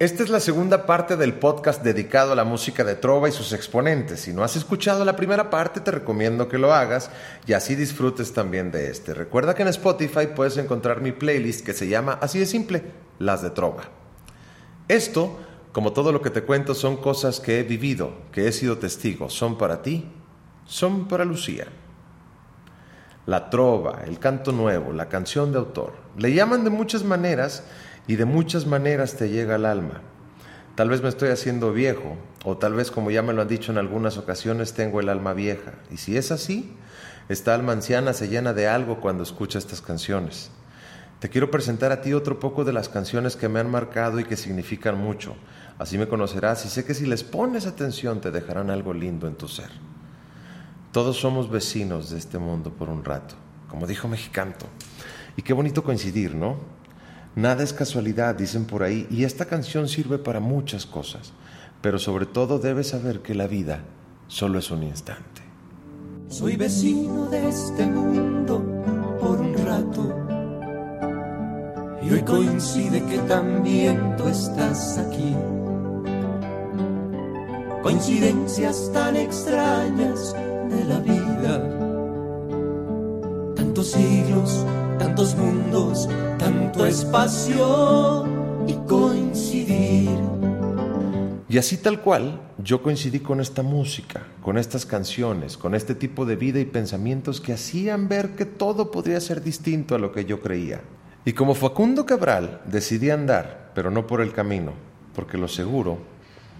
Esta es la segunda parte del podcast dedicado a la música de trova y sus exponentes. Si no has escuchado la primera parte, te recomiendo que lo hagas y así disfrutes también de este. Recuerda que en Spotify puedes encontrar mi playlist que se llama así de simple, Las de Trova. Esto, como todo lo que te cuento, son cosas que he vivido, que he sido testigo. Son para ti, son para Lucía. La trova, el canto nuevo, la canción de autor. Le llaman de muchas maneras y de muchas maneras te llega al alma. Tal vez me estoy haciendo viejo, o tal vez como ya me lo han dicho en algunas ocasiones, tengo el alma vieja. Y si es así, esta alma anciana se llena de algo cuando escucha estas canciones. Te quiero presentar a ti otro poco de las canciones que me han marcado y que significan mucho. Así me conocerás y sé que si les pones atención te dejarán algo lindo en tu ser. Todos somos vecinos de este mundo por un rato, como dijo Mexicanto. Y qué bonito coincidir, ¿no? Nada es casualidad, dicen por ahí, y esta canción sirve para muchas cosas, pero sobre todo debes saber que la vida solo es un instante. Soy vecino de este mundo por un rato, y hoy coincide que también tú estás aquí. Coincidencias tan extrañas espacio y coincidir. Y así tal cual, yo coincidí con esta música, con estas canciones, con este tipo de vida y pensamientos que hacían ver que todo podría ser distinto a lo que yo creía. Y como Facundo Cabral, decidí andar, pero no por el camino, porque lo seguro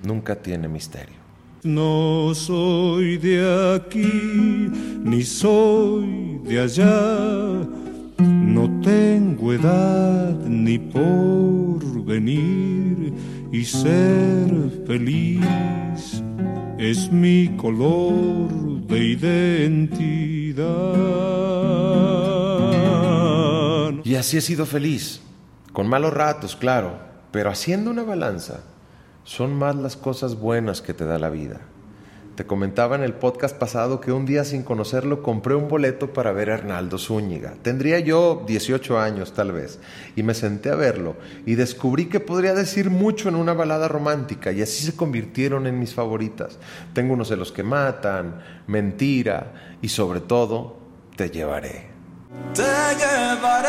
nunca tiene misterio. No soy de aquí, ni soy de allá tengo edad ni por venir y ser feliz es mi color de identidad. Y así he sido feliz, con malos ratos, claro, pero haciendo una balanza, son más las cosas buenas que te da la vida. Te comentaba en el podcast pasado que un día sin conocerlo compré un boleto para ver a Arnaldo Zúñiga. Tendría yo 18 años tal vez y me senté a verlo y descubrí que podría decir mucho en una balada romántica y así se convirtieron en mis favoritas. Tengo unos de los que matan, mentira y sobre todo te llevaré. Te llevaré.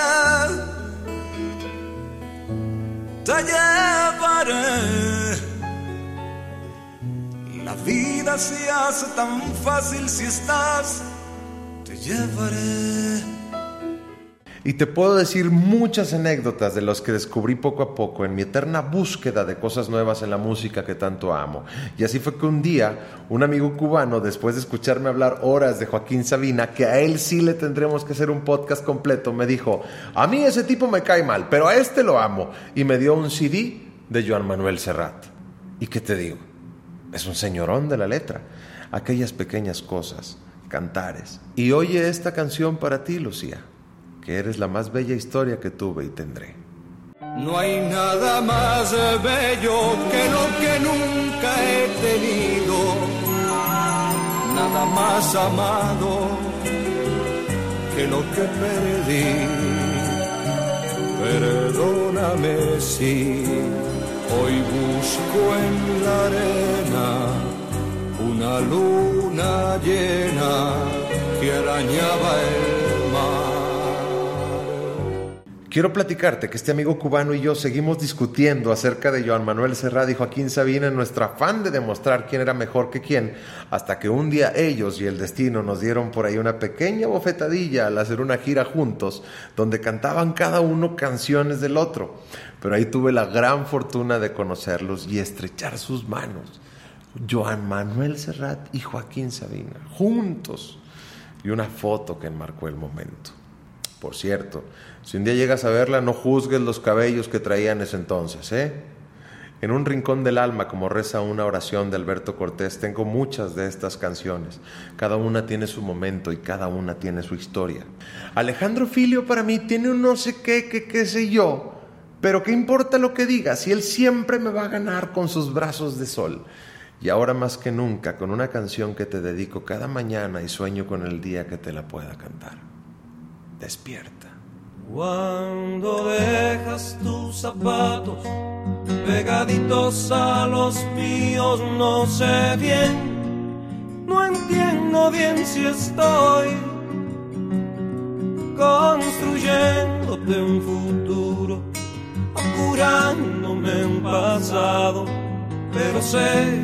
Te llevaré vida se hace tan fácil si estás, te llevaré. Y te puedo decir muchas anécdotas de los que descubrí poco a poco en mi eterna búsqueda de cosas nuevas en la música que tanto amo. Y así fue que un día un amigo cubano, después de escucharme hablar horas de Joaquín Sabina, que a él sí le tendremos que hacer un podcast completo, me dijo, a mí ese tipo me cae mal, pero a este lo amo. Y me dio un CD de Joan Manuel Serrat. ¿Y qué te digo? Es un señorón de la letra. Aquellas pequeñas cosas, cantares. Y oye esta canción para ti, Lucía, que eres la más bella historia que tuve y tendré. No hay nada más bello que lo que nunca he tenido, nada más amado que lo que perdí. Perdóname si Hoy busco en la arena una luna llena que arañaba el Quiero platicarte que este amigo cubano y yo seguimos discutiendo acerca de Joan Manuel Serrat y Joaquín Sabina en nuestro afán de demostrar quién era mejor que quién, hasta que un día ellos y el destino nos dieron por ahí una pequeña bofetadilla al hacer una gira juntos, donde cantaban cada uno canciones del otro pero ahí tuve la gran fortuna de conocerlos y estrechar sus manos. Joan Manuel Serrat y Joaquín Sabina, juntos, y una foto que enmarcó el momento. Por cierto, si un día llegas a verla, no juzgues los cabellos que traían ese entonces, ¿eh? En un rincón del alma, como reza una oración de Alberto Cortés, tengo muchas de estas canciones. Cada una tiene su momento y cada una tiene su historia. Alejandro Filio para mí tiene un no sé qué, qué, qué sé yo, pero ¿qué importa lo que diga si Él siempre me va a ganar con sus brazos de sol? Y ahora más que nunca, con una canción que te dedico cada mañana y sueño con el día que te la pueda cantar. Despierta. Cuando dejas tus zapatos pegaditos a los míos, no sé bien, no entiendo bien si estoy construyéndote un futuro, curándome un pasado, pero sé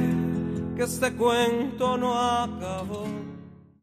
que este cuento no acabó.